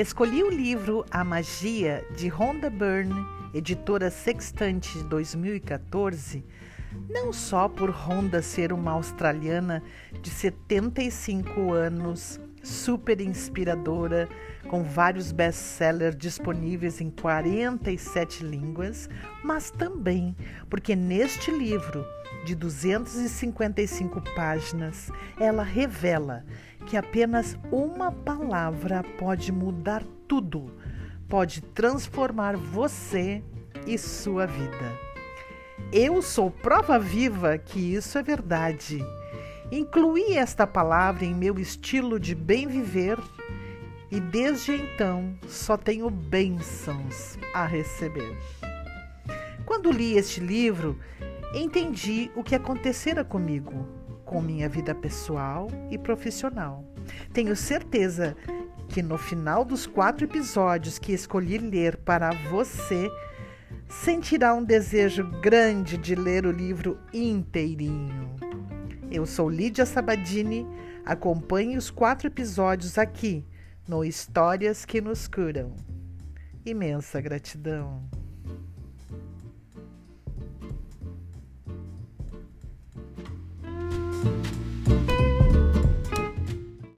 Escolhi o livro A Magia de Rhonda Byrne, editora Sextante 2014, não só por Rhonda ser uma australiana de 75 anos, super inspiradora, com vários best-sellers disponíveis em 47 línguas, mas também porque neste livro de 255 páginas, ela revela que apenas uma palavra pode mudar tudo, pode transformar você e sua vida. Eu sou prova viva que isso é verdade. Incluí esta palavra em meu estilo de bem viver e desde então só tenho bênçãos a receber. Quando li este livro, entendi o que acontecera comigo, com minha vida pessoal e profissional. Tenho certeza que no final dos quatro episódios que escolhi ler para você, sentirá um desejo grande de ler o livro inteirinho. Eu sou Lídia Sabadini, acompanhe os quatro episódios aqui no Histórias que nos Curam. Imensa gratidão.